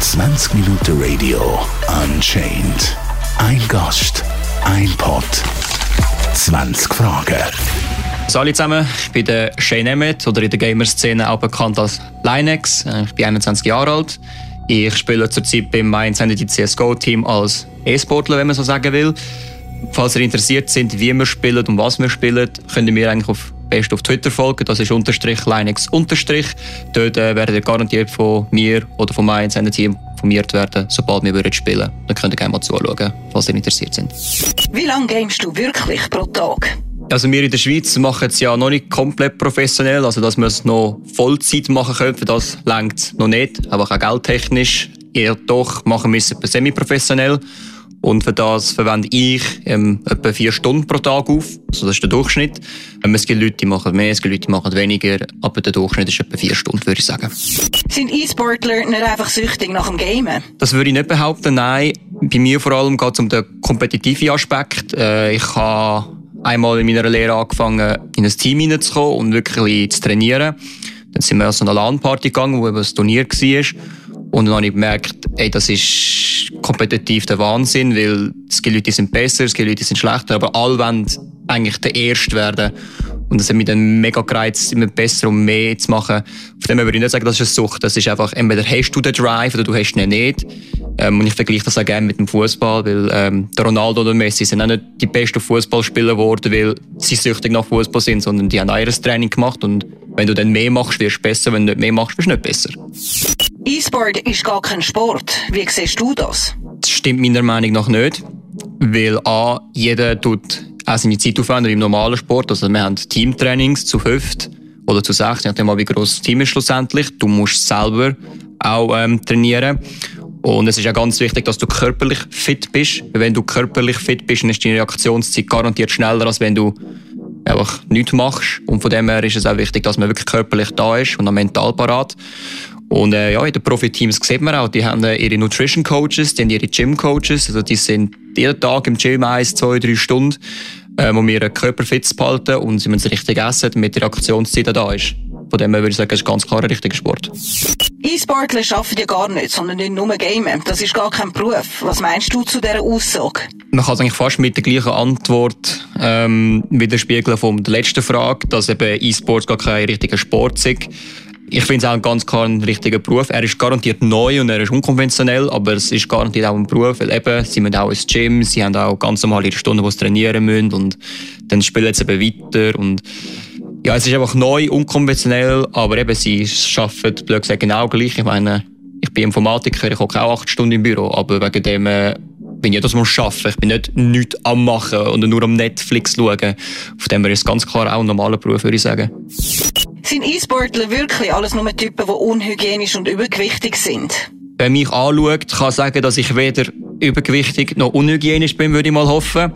20 Minuten Radio Unchained. Ein Gast, ein Pod, 20 Fragen. Hallo zusammen, ich bin der Shane Emmett oder in der Gamer-Szene auch bekannt als Linex. Äh, ich bin 21 Jahre alt. Ich spiele zurzeit beim Mainz Entity CSGO-Team als E-Sportler, wenn man so sagen will. Falls ihr interessiert sind, wie wir spielen und was wir spielen, könnt ihr mir eigentlich auf best auf Twitter folgen. Das ist unterstrich Linux unterstrich. Dort äh, werdet ihr garantiert von mir oder von meinem Team informiert werden, sobald wir würden spielen. Dann könnt ihr gerne mal zuschauen, falls ihr interessiert sind. Wie lange gamest du wirklich pro Tag? Also wir in der Schweiz machen es ja noch nicht komplett professionell, also dass wir es noch Vollzeit machen können, für das längt noch nicht, aber auch geldtechnisch. Eher doch machen wir es semi-professionell. Und für das verwende ich ähm, etwa vier Stunden pro Tag auf. Also das ist der Durchschnitt. Ähm, es gibt Leute, die machen mehr, es gibt Leute, die machen weniger. Aber der Durchschnitt ist etwa vier Stunden, würde ich sagen. Sind E-Sportler nicht einfach süchtig nach dem Gamen? Das würde ich nicht behaupten, nein. Bei mir vor allem geht es um den kompetitiven Aspekt. Äh, ich habe einmal in meiner Lehre angefangen, in ein Team hineinzukommen und wirklich zu trainieren. Dann sind wir an so eine LAN-Party gegangen, wo ein Turnier war. Und dann habe ich gemerkt, ey, das ist kompetitiv der Wahnsinn, weil es gibt Leute, sind besser, es gibt Leute, sind schlechter, aber alle wollen eigentlich der Erste werden. Und das hat mich dann mega gereizt, immer besser und mehr zu machen. Von dem würde ich nicht sagen, das ist eine Sucht. Das ist einfach, entweder hast du den Drive oder du hast ihn nicht. Ähm, und ich vergleiche das auch gerne mit dem Fußball, weil ähm, der Ronaldo oder Messi sind auch nicht die besten Fußballspieler geworden, weil sie süchtig nach Fußball sind, sondern die haben auch ihr Training gemacht. Und wenn du dann mehr machst, wirst du besser. Wenn du nicht mehr machst, wirst du nicht besser. E-Sport ist gar kein Sport. Wie siehst du das? Das stimmt meiner Meinung nach nicht. Weil A, jeder tut auch seine Zeit aufwenden im normalen Sport. Also wir haben Teamtrainings zu fünft oder zu sechs, nachdem wie groß das Team ist schlussendlich. Du musst selber auch ähm, trainieren. Und es ist ja ganz wichtig, dass du körperlich fit bist. Wenn du körperlich fit bist, dann ist deine Reaktionszeit garantiert schneller, als wenn du einfach nichts machst. Und von dem her ist es auch wichtig, dass man wirklich körperlich da ist und auch mental parat. Und äh, ja, in den Profiteams sieht man auch, die haben äh, ihre Nutrition Coaches, die haben ihre Gym Coaches, also die sind jeden Tag im Gym eins, zwei, drei Stunden, äh, um ihren Körper fit zu behalten und sie müssen richtig essen, damit die Reaktionszeit da ist. Von dem her würde ich sagen, es ist ganz klar ein richtiger Sport. E-Sportler arbeiten ja gar nicht, sondern nicht nur Gamen. Das ist gar kein Beruf. Was meinst du zu dieser Aussage? Man kann es eigentlich fast mit der gleichen Antwort ähm, widerspiegeln von der letzten Frage, dass eben E-Sports gar kein richtiger Sport ist. Ich finde es auch ganz klar ein richtiger Beruf. Er ist garantiert neu und er ist unkonventionell, aber es ist garantiert auch ein Beruf, weil eben, sie müssen auch ins Gym, sie haben auch ganz normal ihre Stunden, wo sie trainieren müssen und dann spielen sie eben weiter und ja, es ist einfach neu, unkonventionell, aber eben, sie arbeiten, blöd gesagt, genau gleich. Ich meine, ich bin Informatiker, ich hocke auch acht Stunden im Büro, aber wegen dem äh, bin ich das muss arbeiten. Ich bin nicht nichts am machen und nur am Netflix schauen. Von dem ist es ganz klar auch ein normaler Beruf, würde ich sagen. Sind E-Sportler wirklich alles nur Typen, die unhygienisch und übergewichtig sind? Wenn mich anschaut, kann sagen, dass ich weder übergewichtig noch unhygienisch bin, würde ich mal hoffen.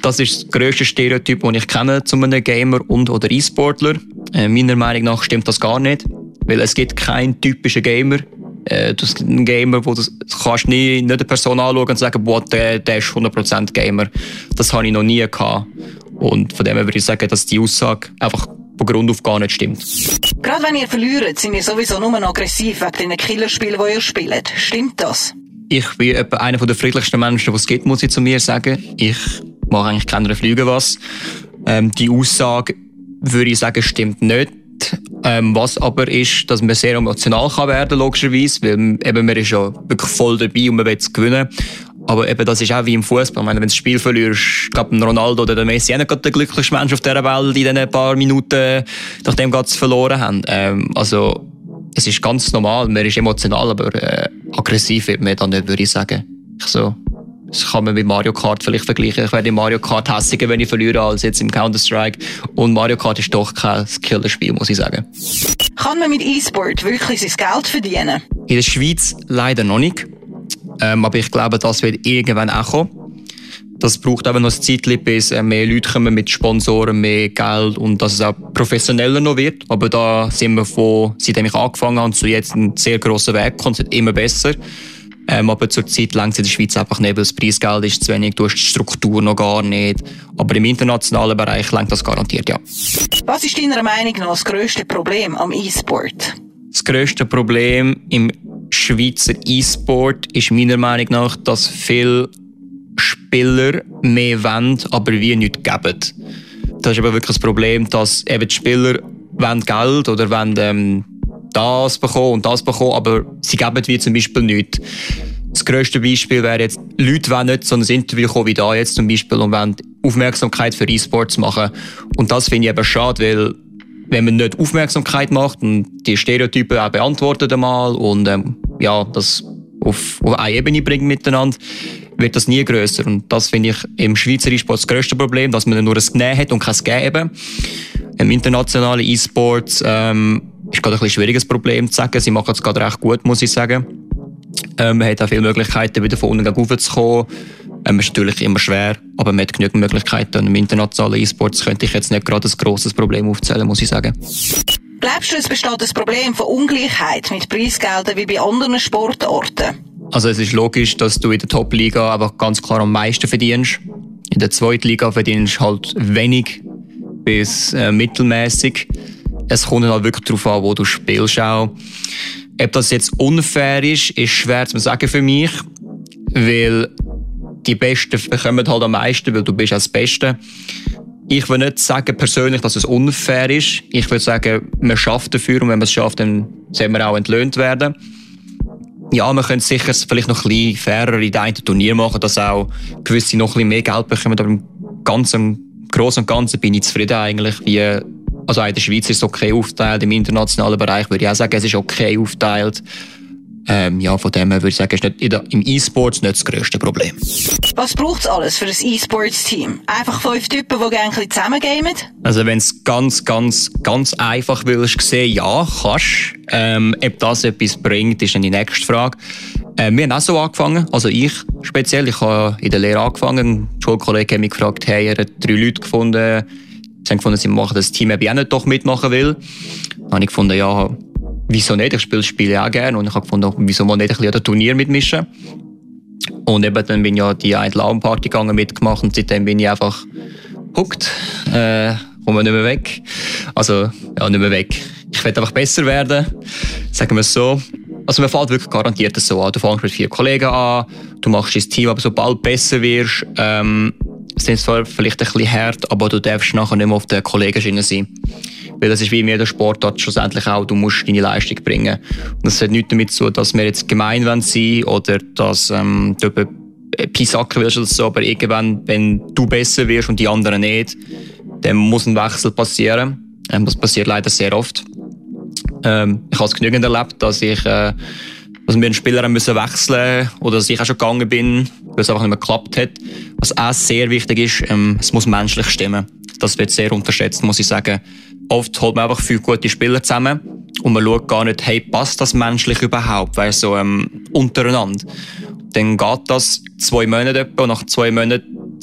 Das ist das grösste Stereotyp, das ich kenne zu einem Gamer und oder E-Sportler. Äh, meiner Meinung nach stimmt das gar nicht, weil es gibt keinen typischen Gamer. Äh, das ein Gamer, wo du kannst nie nicht eine Person anschauen und sagen, boah, der, der ist 100% Gamer. Das habe ich noch nie gehabt. Und von dem her würde ich sagen, dass die Aussage einfach von Grund auf gar nicht stimmt. Gerade wenn ihr verliert, sind ihr sowieso nur aggressiv wegen den Killerspielen, die ihr spielt. Stimmt das? Ich bin etwa einer der friedlichsten Menschen, die es gibt, muss ich zu mir sagen. Ich mache eigentlich keine Flüge was. Ähm, die Aussage, würde ich sagen, stimmt nicht. Ähm, was aber ist, dass man sehr emotional kann werden logischerweise, weil eben man ist ja wirklich voll dabei und man will es gewinnen. Aber eben, das ist auch wie im Fußball. wenn du das Spiel verlierst, ich glaube, Ronaldo oder der Messi auch nicht der glücklichste Mensch auf dieser Welt in diesen paar Minuten, nachdem sie verloren haben. Ähm, also, es ist ganz normal, man ist emotional, aber äh, aggressiv wird man dann nicht, würde ich sagen. Ich so, das kann man mit Mario Kart vielleicht vergleichen. Ich werde in Mario Kart hässiger, wenn ich verliere, als jetzt im Counter-Strike. Und Mario Kart ist doch kein Killerspiel, muss ich sagen. Kann man mit E-Sport wirklich sein Geld verdienen? In der Schweiz leider noch nicht. Ähm, aber ich glaube, das wird irgendwann auch kommen. Das braucht aber noch ein Zeit, bis äh, mehr Leute kommen mit Sponsoren, mehr Geld und dass es auch professioneller noch wird. Aber da sind wir von, seitdem ich angefangen habe, zu jetzt einen sehr grossen Weg kommt, es immer besser. Ähm, aber zurzeit längt es in der Schweiz einfach nicht, weil das Preisgeld ist zu wenig, du hast die Struktur noch gar nicht. Aber im internationalen Bereich längt das garantiert, ja. Was ist deiner Meinung nach das grösste Problem am E-Sport? das grösste Problem im Schweizer E-Sport ist meiner Meinung nach, dass viele Spieler mehr wollen, aber wir nichts geben. Das ist aber wirklich das Problem, dass eben die Spieler Geld oder wollen ähm, das bekommen und das bekommen, aber sie geben wie zum Beispiel nichts. Das grösste Beispiel wäre jetzt, Leute wollen nicht so ein Interview kommen wie da jetzt zum Beispiel und wollen Aufmerksamkeit für E-Sports machen. Und das finde ich eben schade, weil wenn man nicht Aufmerksamkeit macht und die Stereotypen auch beantwortet einmal und ähm, ja, das auf, auf eine Ebene bringt miteinander, wird das nie größer. Und das finde ich im Schweizer E-Sport das grösste Problem, dass man nur ein Genehm hat und kein Geben. Im internationalen E-Sport ähm, ist gerade ein schwieriges Problem zu sagen. Sie machen es gerade recht gut, muss ich sagen. Ähm, man hat auch viele Möglichkeiten, wieder von unten raufzukommen. Ähm, ist natürlich immer schwer, aber man hat genügend Möglichkeiten. Im internationalen E-Sports könnte ich jetzt nicht gerade ein grosses Problem aufzählen, muss ich sagen. Glaubst du, es besteht das Problem von Ungleichheit mit Preisgeldern wie bei anderen Sportarten? Also es ist logisch, dass du in der Top-Liga aber ganz klar am meisten verdienst. In der zweiten Liga verdienst du halt wenig bis äh, mittelmäßig. Es kommt halt wirklich darauf an, wo du spielst auch. Ob das jetzt unfair ist, ist schwer zu sagen für mich, weil die Besten bekommen halt am meisten, weil du bist als Beste. Ich will nicht sagen persönlich, dass es unfair ist. Ich würde sagen, man schafft dafür und wenn man es schafft, dann soll man auch entlöhnt werden. Ja, man könnte sicher vielleicht noch ein bisschen fairer in einem Turnier machen, dass auch gewisse noch ein bisschen mehr Geld bekommen. Aber im Ganzen, Großen und Ganzen bin ich zufrieden eigentlich, wie also in der Schweiz ist es okay aufgeteilt, im internationalen Bereich würde ich auch sagen, es ist okay aufgeteilt. Ähm, ja, von dem her würde ich sagen, ist nicht, im E-Sports nicht das grösste Problem. Was braucht es alles für ein E-Sports-Team? Einfach fünf Typen, die gerne zusammen gamen? Also wenn es ganz, ganz, ganz einfach willst sehen, ja, kannst. Ähm, ob das etwas bringt, ist dann die nächste Frage. Äh, wir haben auch so angefangen, also ich speziell, ich habe in der Lehre angefangen. Ein Schulkollege hat mich gefragt, hey, er hat drei Leute gefunden, Sie haben gefunden, sie machen das Team, ob ich auch nicht doch mitmachen will. Dann habe ich gefunden, ja, wieso nicht? Ich spiele Spiele auch gerne. Und ich habe gefunden, wieso mal nicht ein bisschen an Turnier mitmischen? Und eben dann bin ich ja die eine Laumparty gegangen, mitgemacht und seitdem bin ich einfach hooked, äh, komme nicht mehr weg. Also, ja, nicht mehr weg. Ich will einfach besser werden, sagen wir es so. Also man fällt wirklich garantiert so an. Du fängst mit vier Kollegen an, du machst dein Team, aber sobald du besser wirst, ähm, sind zwar vielleicht ein bisschen hart, aber du darfst nachher nicht mehr auf der Kollegenschiene sein. Weil das ist wie in jeder Sportart schlussendlich auch, du musst deine Leistung bringen. Und das hat nichts damit zu tun, dass wir jetzt gemein sein oder dass ähm, du Pisacken willst oder so, aber irgendwann, wenn du besser wirst und die anderen nicht, dann muss ein Wechsel passieren. Ähm, das passiert leider sehr oft. Ähm, ich habe es genügend erlebt, dass ich äh, dass wir einen Spieler müssen wechseln oder dass ich auch schon gegangen bin, weil es einfach nicht mehr geklappt hat. Was auch sehr wichtig ist, ähm, es muss menschlich stimmen. Das wird sehr unterschätzt, muss ich sagen. Oft holt man einfach viele gute Spieler zusammen und man schaut gar nicht, hey, passt das menschlich überhaupt, weil so ähm, untereinander. Dann geht das zwei Monate etwa und nach zwei Monaten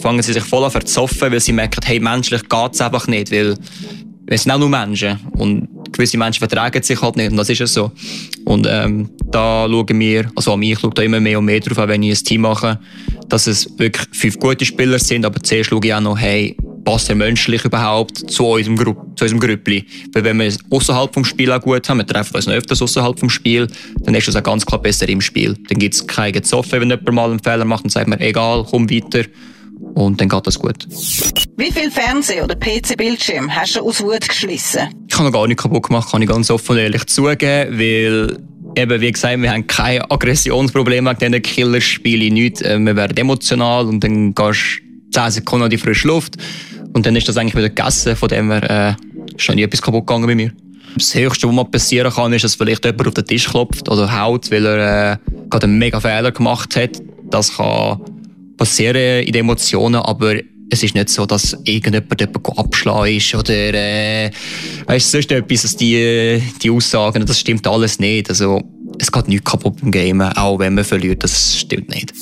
fangen sie sich voll an zu verzoffen, weil sie merken, hey, menschlich geht es einfach nicht, weil es sind auch nur Menschen und gewisse Menschen vertragen sich halt nicht und das ist es so. Und ähm, da schauen wir, also an mich schaut da immer mehr und mehr drauf, wenn ich ein Team mache, dass es wirklich fünf gute Spieler sind, aber zuerst schaue ich auch noch, hey, passt er menschlich überhaupt zu unserem, Gru zu unserem Grüppli? Weil wenn wir es außerhalb vom Spiel auch gut haben, wir treffen uns noch öfters außerhalb vom Spiel, dann ist es auch ganz klar besser im Spiel. Dann gibt es keine Gezoffe, wenn jemand mal einen Fehler macht, dann sagt man, egal, komm weiter und dann geht das gut. Wie viel Fernseh- oder PC-Bildschirm hast du aus Wut geschlissen? Ich habe noch gar nicht kaputt gemacht, kann ich ganz offen und ehrlich zugeben, weil eben, wie gesagt, wir haben kein Aggressionsproblem mit diesen Killerspielen, nichts. Äh, wir werden emotional und dann gehst du 10 Sekunden in die frische Luft und dann ist das eigentlich wieder gegessen, von dem her äh, ist nie etwas kaputt gegangen bei mir. Das Höchste, was mal passieren kann, ist, dass vielleicht jemand auf den Tisch klopft oder haut, weil er äh, gerade einen mega Fehler gemacht hat. Das kann passieren in den Emotionen, aber es ist nicht so, dass irgendjemand jemanden abschlagen ist oder äh, weißt, sonst etwas, dass die, die Aussagen, das stimmt alles nicht. Also es geht nichts kaputt im Game, auch wenn man verliert, das stimmt nicht.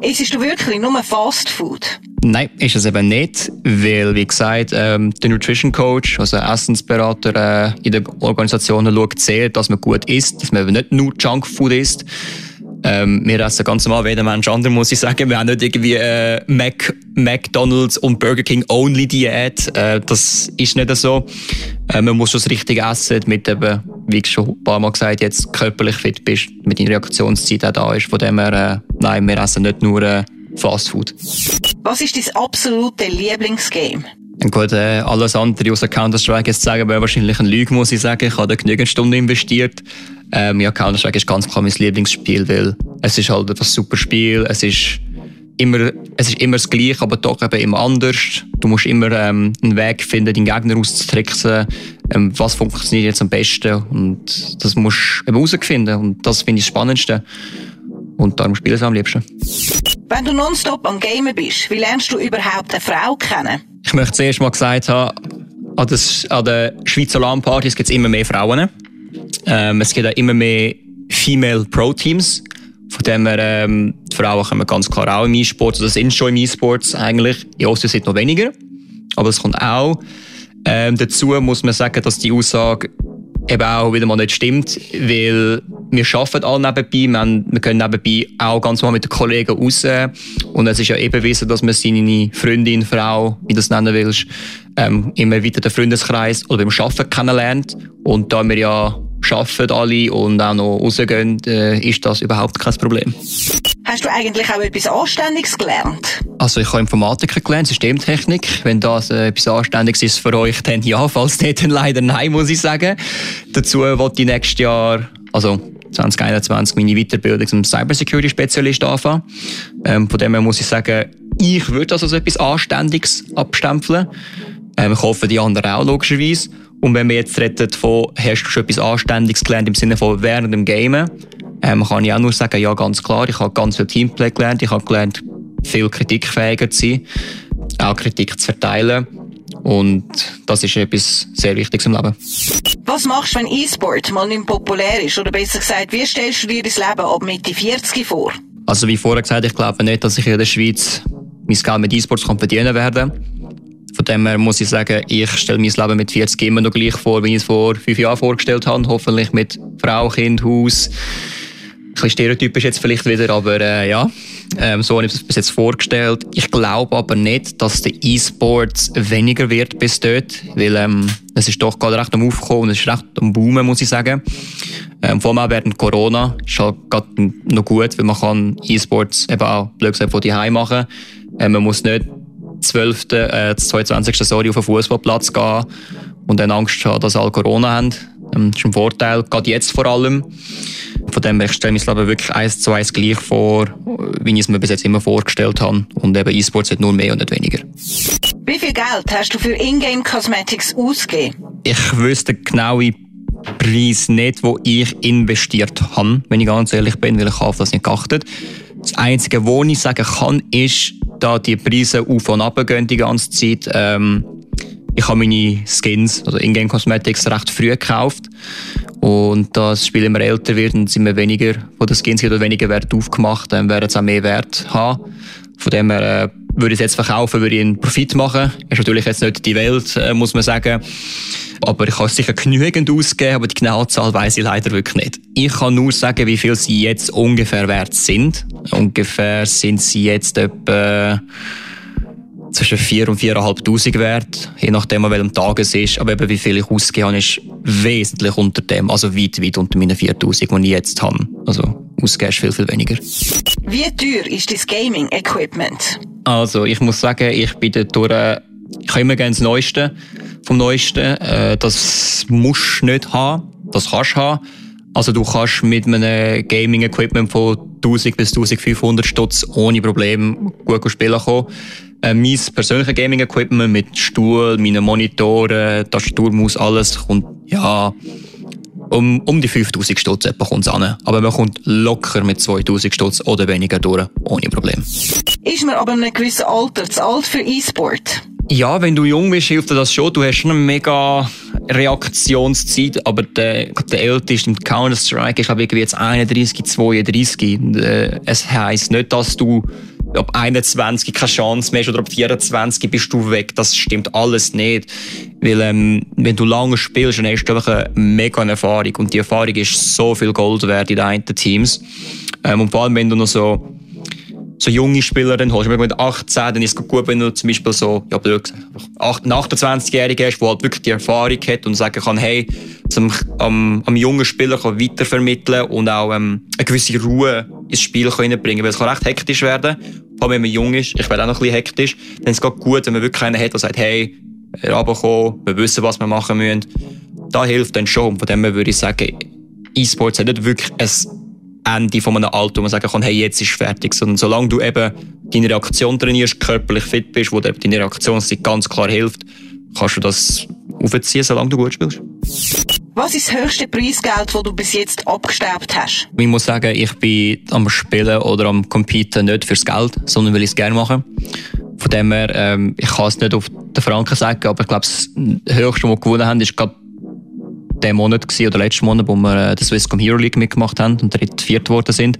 Ist du wirklich nur Fast Food? Nein, ist es eben nicht, weil, wie gesagt, ähm, der Nutrition Coach, also Essensberater äh, in der Organisation, schaut sehr, dass man gut isst, dass man nicht nur Junkfood isst, ähm, wir essen ganz normal wie jeder Mensch andere, muss ich sagen. Wir haben nicht irgendwie äh, Mac McDonalds und Burger King Only Diät. Äh, das ist nicht so. Äh, man muss schon das Richtige essen, damit eben, wie ich schon ein paar Mal gesagt jetzt körperlich fit bist, mit deiner Reaktionszeit auch da ist. Von dem her, äh, nein, wir essen nicht nur äh, Fast Food. Was ist dein absolute Lieblingsgame? Gut, äh, alles andere außer Counter-Strike jetzt sagen, wäre wahrscheinlich eine Lüge, muss ich sagen. Ich habe da genügend Stunden investiert. Ähm, ja, Counter-Strike ist ganz klar mein Lieblingsspiel, weil es ist halt ein super Spiel. Es ist immer, es ist immer das Gleiche, aber doch eben immer anders. Du musst immer ähm, einen Weg finden, deinen Gegner auszutricksen. Ähm, was funktioniert jetzt am besten? Und das musst du eben herausfinden. Und das finde ich das Spannendste. Und darum spiele ich es am liebsten. Wenn du nonstop am Gamen bist, wie lernst du überhaupt eine Frau kennen? Ich möchte zuerst mal gesagt haben, an, das, an den Schweizer LAN-Partys gibt es immer mehr Frauen. Ähm, es gibt auch immer mehr Female Pro-Teams. Von dem her, ähm, die Frauen kommen ganz klar auch im E-Sport, oder sind schon im E-Sports eigentlich. In Ostern sind noch weniger, aber es kommt auch. Ähm, dazu muss man sagen, dass die Aussage eben auch wieder mal nicht stimmt, weil wir arbeiten alle nebenbei, wir, haben, wir können nebenbei auch ganz mal mit den Kollegen raus und es ist ja eben wissen, dass man seine Freundin, Frau, wie du das nennen willst, ähm, immer weiter den Freundeskreis oder beim Arbeiten kennenlernt und da wir ja arbeiten alle und auch noch rausgehen, äh, ist das überhaupt kein Problem. Hast du eigentlich auch etwas Anständiges gelernt? Also ich habe Informatik gelernt, Systemtechnik. Wenn das äh, etwas Anständiges ist für euch, dann ja, falls nicht, dann leider nein, muss ich sagen. Dazu wollte ich nächstes Jahr, also 2021, meine Weiterbildung zum Cybersecurity-Spezialist anfangen. Ähm, von dem her muss ich sagen, ich würde das als etwas Anständiges abstempeln. Ähm, ich hoffe, die anderen auch, logischerweise. Und wenn wir jetzt reden von, hast du schon etwas Anständiges gelernt im Sinne von während dem Gamen, ähm, kann ich auch nur sagen, ja, ganz klar, ich habe ganz viel Teamplay gelernt, ich habe gelernt, viel kritikfähiger zu sein, auch Kritik zu verteilen. Und das ist etwas sehr Wichtiges im Leben. Was machst du, wenn E-Sport mal nicht populär ist? Oder besser gesagt, wie stellst du dir das Leben ab Mitte 40 vor? Also wie vorher gesagt, ich glaube nicht, dass ich in der Schweiz mein Geld mit E-Sports verdienen werde. Von dem her muss ich sagen, ich stelle mein Leben mit 40 immer noch gleich vor, wie ich es vor fünf Jahren vorgestellt habe. Hoffentlich mit Frau, Kind, Haus. Ein bisschen stereotypisch jetzt vielleicht wieder, aber äh, ja, ähm, so habe ich es bis jetzt vorgestellt. Ich glaube aber nicht, dass der E-Sport weniger wird bis dort, weil ähm, es ist doch gerade recht am Aufkommen und es ist recht am Boomen, muss ich sagen. Ähm, vor allem während Corona ist halt gerade noch gut, weil man kann E-Sports eben auch blöd gesagt von die machen. Ähm, man muss nicht 12., äh, 22. Sorry, auf den Fußballplatz gehen und dann Angst haben, dass alle Corona haben. Ähm, das ist ein Vorteil, gerade jetzt vor allem. Von dem her stelle ich mir das wirklich eins zu eins gleich vor, wie ich es mir bis jetzt immer vorgestellt habe. Und eben E-Sports hat nur mehr und nicht weniger. Wie viel Geld hast du für Ingame Cosmetics ausgegeben? Ich wüsste genau Preis nicht, wo ich investiert habe, wenn ich ganz ehrlich bin, weil ich auf das nicht geachtet. Das Einzige, was ich sagen kann, ist, da die Preise auf und ab gehen die ganze Zeit. Ähm, ich habe meine Skins, also Ingame Cosmetics, recht früh gekauft. Und da das Spiel immer älter wird und es immer weniger von den Skins oder weniger Wert aufgemacht, dann werden es auch mehr Wert haben. Von dem her äh, würde ich es jetzt verkaufen, würde ich einen Profit machen. Ist natürlich jetzt nicht die Welt, äh, muss man sagen. Aber ich kann sicher genügend ausgeben, aber die genaue Zahl weiß ich leider wirklich nicht. Ich kann nur sagen, wie viel sie jetzt ungefähr wert sind. Ungefähr sind sie jetzt etwa zwischen 4 und 4'500 wert, je nachdem, an welchem Tag es ist. Aber eben, wie viel ich ausgegeben habe, ist wesentlich unter dem, also weit, weit unter meinen 4000, die ich jetzt habe. Also ausgeben ist viel, viel weniger. Wie teuer ist das Gaming-Equipment? Also, ich muss sagen, ich bin dort durch, ich habe immer gerne das Neueste vom Neuesten. Äh, das musst du nicht haben, das kannst du haben. Also du kannst mit einem Gaming-Equipment von 1000 bis 1500 Stutz ohne Probleme gut spielen kommen. Äh, mein persönliches Gaming-Equipment mit Stuhl, meinen Monitoren, Tastaturmaus, alles kommt, ja, um, um die 5000 Stutz etwa kommt's an. Aber man kommt locker mit 2000 Stutz oder weniger durch, ohne Problem. Ist man aber in einem gewissen Alter zu alt für E-Sport? Ja, wenn du jung bist, hilft dir das schon. Du hast schon eine mega Reaktionszeit, aber der, der älteste im Counter-Strike ist, glaube ich, jetzt 31, 32. Und, äh, es heisst nicht, dass du ab 21 keine Chance mehr hast oder ab 24 bist du weg. Das stimmt alles nicht. Weil, ähm, wenn du lange spielst, dann hast du einfach eine mega Erfahrung. Und die Erfahrung ist so viel Gold wert in den einen Teams. Ähm, und vor allem, wenn du noch so so junge Spieler dann holst. Mit 18, dann ist es gut, wenn du zum Beispiel so, ja, blöd gesagt, einen 28-Jährigen hast, der halt wirklich die Erfahrung hat und sagen kann, hey, zum, am, am jungen Spieler kann weitervermitteln und auch ähm, eine gewisse Ruhe ins Spiel bringen Weil es kann recht hektisch werden, allem wenn man jung ist. Ich werde auch noch ein bisschen hektisch. Dann ist es gut, wenn man wirklich einen hat, der sagt, hey, runterkommen, wir wissen, was wir machen müssen. Da hilft dann schon. Von dem her würde ich sagen, E-Sports hat nicht wirklich ein Ende von einem Alter, wo man sagen kann, hey, jetzt ist fertig. Sondern solange du eben deine Reaktion trainierst, körperlich fit bist, wo deine Reaktionszeit ganz klar hilft, kannst du das aufziehen, solange du gut spielst. Was ist das höchste Preisgeld, das du bis jetzt abgestaubt hast? Ich muss sagen, ich bin am Spielen oder am Competen nicht fürs Geld, sondern weil ich es gerne mache. Von dem her, ähm, ich kann es nicht auf den Franken sagen, aber ich glaube, das höchste, was wir gewonnen haben, ist gerade der Monat gewesen, oder letzten Monat, wo wir äh, die Swisscom Hero League mitgemacht haben und dritt, viert geworden sind.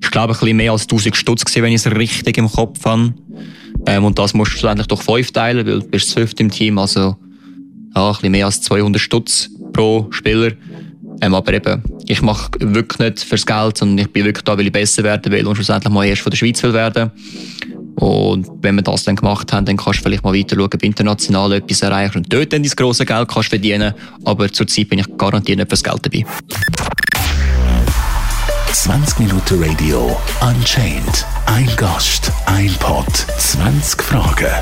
Ich glaube, ein bisschen mehr als 1000 Stutz gewesen, wenn ich es richtig im Kopf habe. Ähm, und das musst du schlussendlich durch fünf teilen, weil du bist zwölf im Team, also ja, ein bisschen mehr als 200 Stutz pro Spieler. Ähm, aber eben, ich mache wirklich nicht fürs Geld, sondern ich bin wirklich da, weil ich besser werden will und schlussendlich mal erst von der Schweiz will werden. Und wenn wir das dann gemacht haben, dann kannst du vielleicht mal weiter schauen, ob international etwas erreichen und dort dann dein grosses Geld kannst verdienen. Aber zurzeit bin ich garantiert nicht fürs Geld dabei. 20 Minuten Radio Unchained. Ein Gast, ein Pod, 20 Fragen.